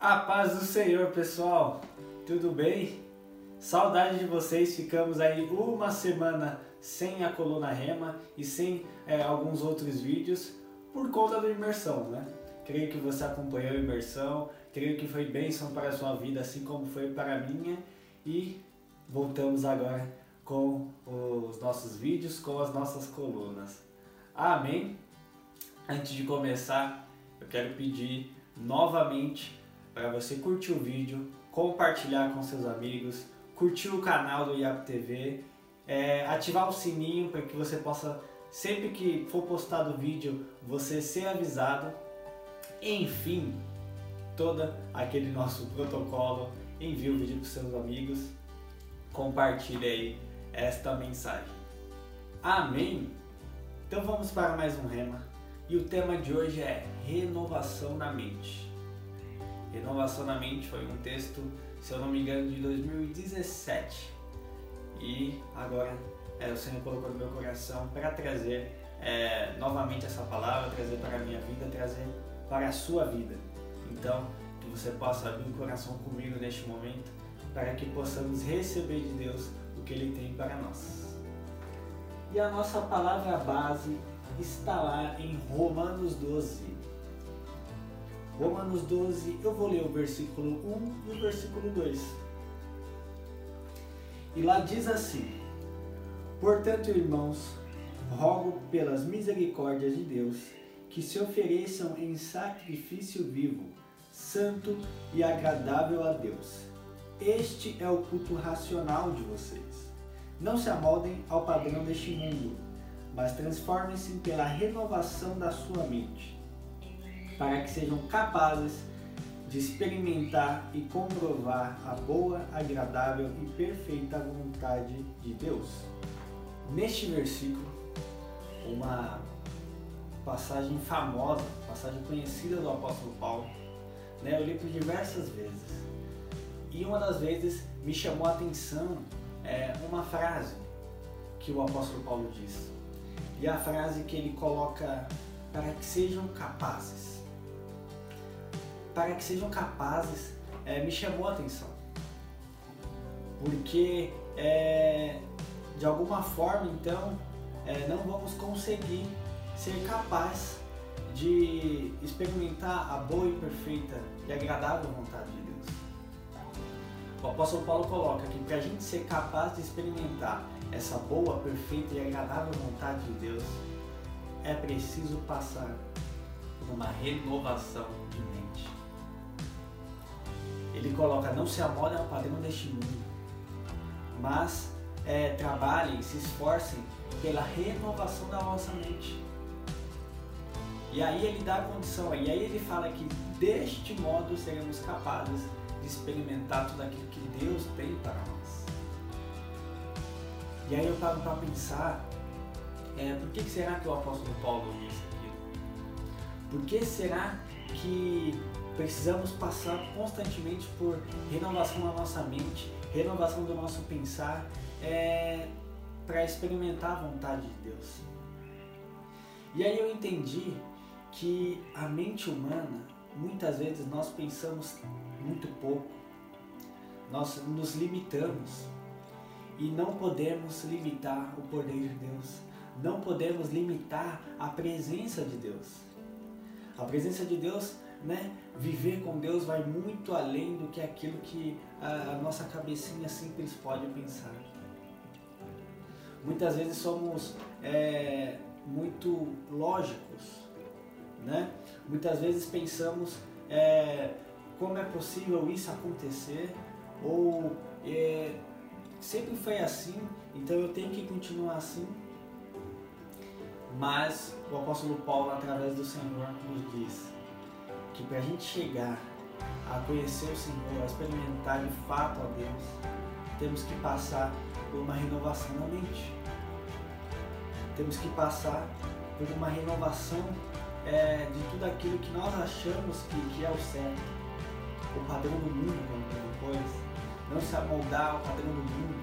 A paz do Senhor, pessoal. Tudo bem? Saudade de vocês. Ficamos aí uma semana sem a coluna rema e sem é, alguns outros vídeos por conta da imersão, né? Creio que você acompanhou a imersão, creio que foi bênção para a sua vida, assim como foi para a minha. E voltamos agora com os nossos vídeos, com as nossas colunas. Amém? Antes de começar, eu quero pedir novamente para você curtir o vídeo, compartilhar com seus amigos, curtir o canal do IAP TV, é, ativar o sininho para que você possa, sempre que for postado o vídeo, você ser avisado. Enfim, todo aquele nosso protocolo, envie o vídeo para seus amigos, compartilhe aí esta mensagem. Amém? Então vamos para mais um rema. E o tema de hoje é renovação na mente. Renovação na mente foi um texto, se eu não me engano, de 2017. E agora é, o Senhor colocou no meu coração para trazer é, novamente essa palavra, trazer para a minha vida, trazer para a sua vida. Então, que você possa abrir o coração comigo neste momento, para que possamos receber de Deus o que Ele tem para nós. E a nossa palavra base está lá em Romanos 12. Romanos 12, eu vou ler o versículo 1 e o versículo 2. E lá diz assim: Portanto, irmãos, rogo pelas misericórdias de Deus que se ofereçam em sacrifício vivo, santo e agradável a Deus. Este é o culto racional de vocês. Não se amoldem ao padrão deste mundo mas transformem-se pela renovação da sua mente, para que sejam capazes de experimentar e comprovar a boa, agradável e perfeita vontade de Deus. Neste versículo, uma passagem famosa, passagem conhecida do apóstolo Paulo, né? eu li por diversas vezes. E uma das vezes me chamou a atenção é, uma frase que o apóstolo Paulo diz. E a frase que ele coloca para que sejam capazes. Para que sejam capazes é, me chamou a atenção. Porque é, de alguma forma então é, não vamos conseguir ser capazes de experimentar a boa e perfeita e agradável vontade de Deus. O apóstolo Paulo coloca que para a gente ser capaz de experimentar essa boa, perfeita e agradável vontade de Deus, é preciso passar por uma renovação. Ele coloca, não se amolem ao padrão deste mundo, mas é, trabalhem, se esforcem pela renovação da vossa mente. E aí ele dá a condição, e aí ele fala que deste modo seremos capazes de experimentar tudo aquilo que Deus tem para nós. E aí eu paro para pensar, é, por que será que o apóstolo Paulo disse aquilo? Por que será que precisamos passar constantemente por renovação da nossa mente, renovação do nosso pensar, é, para experimentar a vontade de Deus? E aí eu entendi que a mente humana, muitas vezes nós pensamos muito pouco, nós nos limitamos e não podemos limitar o poder de Deus. Não podemos limitar a presença de Deus. A presença de Deus, né? Viver com Deus vai muito além do que aquilo que a, a nossa cabecinha simples pode pensar. Muitas vezes somos é, muito lógicos, né? Muitas vezes pensamos é, como é possível isso acontecer ou é, sempre foi assim, então eu tenho que continuar assim. Mas o apóstolo Paulo, através do Senhor, nos diz que para a gente chegar a conhecer o Senhor, a experimentar de fato a Deus, temos que passar por uma renovação na mente. Temos que passar por uma renovação é, de tudo aquilo que nós achamos que, que é o certo. O padrão do mundo, como depois não se amoldar ao padrão do mundo,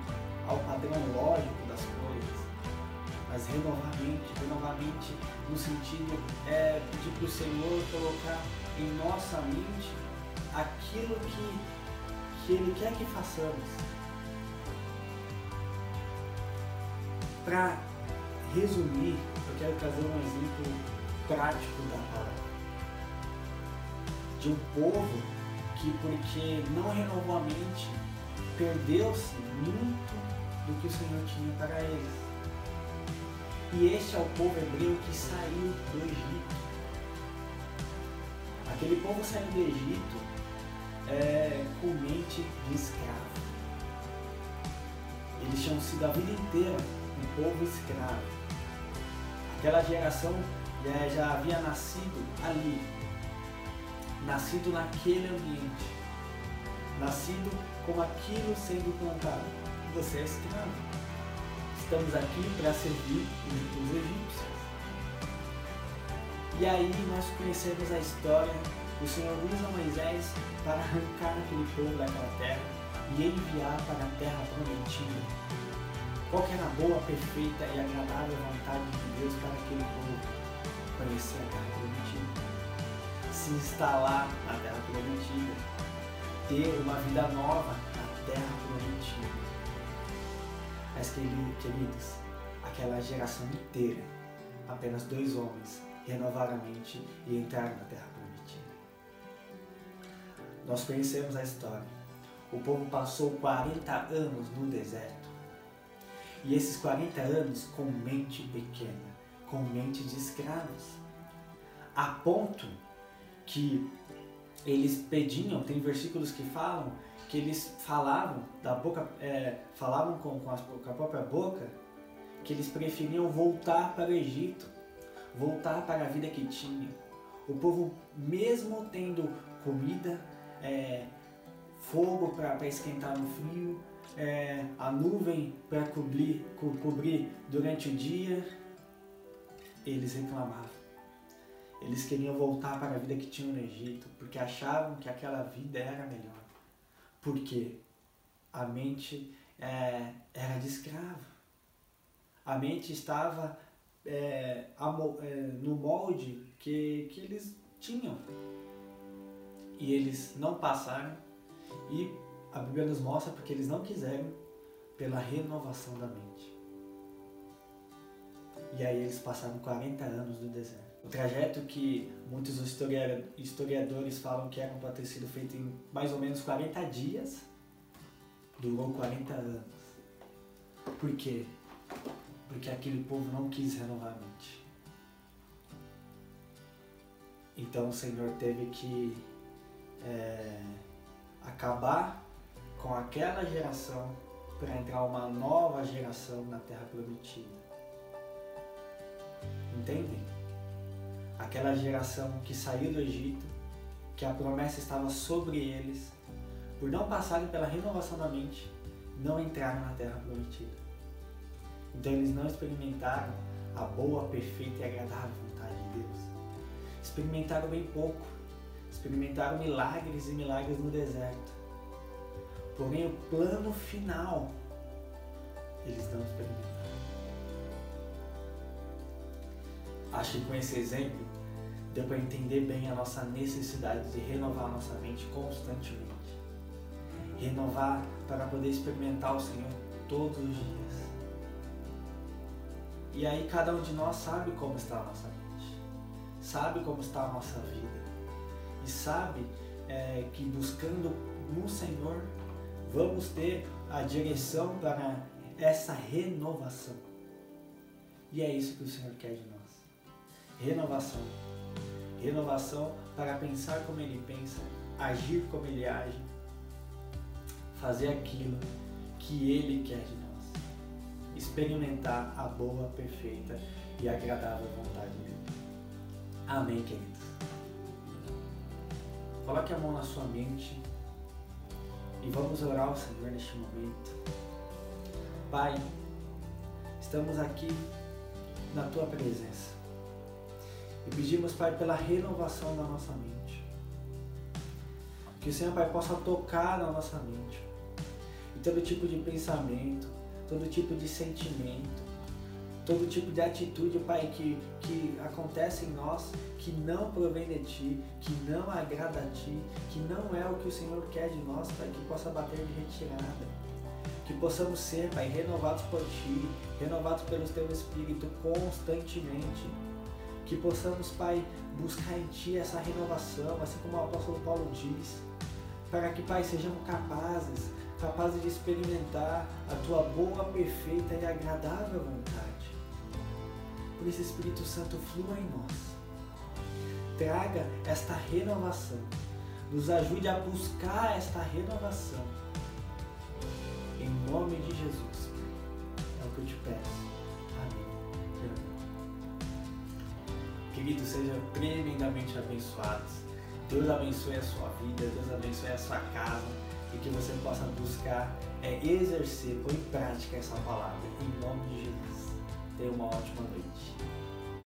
ao padrão lógico das coisas, mas renovar a mente, renovar a mente no sentido é pedir para o Senhor colocar em nossa mente aquilo que, que Ele quer que façamos. Para resumir, eu quero trazer um exemplo prático da palavra. De um povo que, porque não renovou a mente, perdeu-se muito do que o Senhor tinha para eles. E este é o povo hebreu que saiu do Egito. Aquele povo saiu do Egito é, com mente de escravo. Eles tinham sido a vida inteira um povo escravo. Aquela geração é, já havia nascido ali, nascido naquele ambiente, nascido com aquilo sendo plantado. Você é escravo. Estamos aqui para servir os egípcios. E aí nós conhecemos a história. O Senhor usa Moisés para arrancar aquele povo daquela terra e enviar para a terra prometida. Qual era a boa, perfeita e agradável vontade de Deus para aquele povo conhecer a terra prometida, se instalar na terra prometida, ter uma vida nova na terra prometida. Mas, queridos, aquela geração inteira, apenas dois homens renovaram a mente e entraram na terra prometida. Nós conhecemos a história. O povo passou 40 anos no deserto. E esses 40 anos com mente pequena, com mente de escravos. A ponto que eles pediam, tem versículos que falam que eles falavam da boca, é, falavam com, com, com a própria boca que eles preferiam voltar para o Egito, voltar para a vida que tinham. O povo, mesmo tendo comida, é, fogo para esquentar no frio, é, a nuvem para cobrir, co cobrir durante o dia, eles reclamavam. Eles queriam voltar para a vida que tinham no Egito, porque achavam que aquela vida era melhor. Porque a mente é, era de escravo. A mente estava é, é, no molde que, que eles tinham. E eles não passaram. E a Bíblia nos mostra porque eles não quiseram pela renovação da mente. E aí eles passaram 40 anos no deserto. O trajeto que muitos historiadores falam que era para ter sido feito em mais ou menos 40 dias, durou 40 anos. Por quê? Porque aquele povo não quis renovar a mente. Então o Senhor teve que é, acabar com aquela geração para entrar uma nova geração na Terra Prometida. Entendem? Aquela geração que saiu do Egito, que a promessa estava sobre eles, por não passarem pela renovação da mente, não entraram na terra prometida. Então eles não experimentaram a boa, perfeita e agradável vontade de Deus. Experimentaram bem pouco. Experimentaram milagres e milagres no deserto. Porém, o plano final eles não experimentaram. Acho que com esse exemplo deu para entender bem a nossa necessidade de renovar a nossa mente constantemente. Renovar para poder experimentar o Senhor todos os dias. E aí cada um de nós sabe como está a nossa mente, sabe como está a nossa vida e sabe é, que buscando no Senhor vamos ter a direção para essa renovação. E é isso que o Senhor quer de nós renovação. Renovação para pensar como ele pensa, agir como ele age, fazer aquilo que ele quer de nós. Experimentar a boa, perfeita e agradável vontade dele. Amém, queridos. Coloque a mão na sua mente e vamos orar ao Senhor neste momento. Pai, estamos aqui na tua presença. E pedimos, Pai, pela renovação da nossa mente. Que o Senhor, Pai, possa tocar na nossa mente. E todo tipo de pensamento, todo tipo de sentimento, todo tipo de atitude, Pai, que, que acontece em nós, que não provém de Ti, que não agrada a Ti, que não é o que o Senhor quer de nós, Pai, que possa bater de retirada. Que possamos ser, Pai, renovados por Ti, renovados pelo Teu Espírito constantemente. Que possamos, Pai, buscar em Ti essa renovação, assim como o apóstolo Paulo diz, para que, Pai, sejamos capazes, capazes de experimentar a Tua boa, perfeita e agradável vontade. Por isso, Espírito Santo, flua em nós. Traga esta renovação. Nos ajude a buscar esta renovação. Em nome de Jesus, É o que eu te peço. Amém. Queridos, sejam tremendamente abençoados. Deus abençoe a sua vida, Deus abençoe a sua casa e que você possa buscar é, exercer, pôr em prática essa palavra. Em nome de Jesus. Tenha uma ótima noite.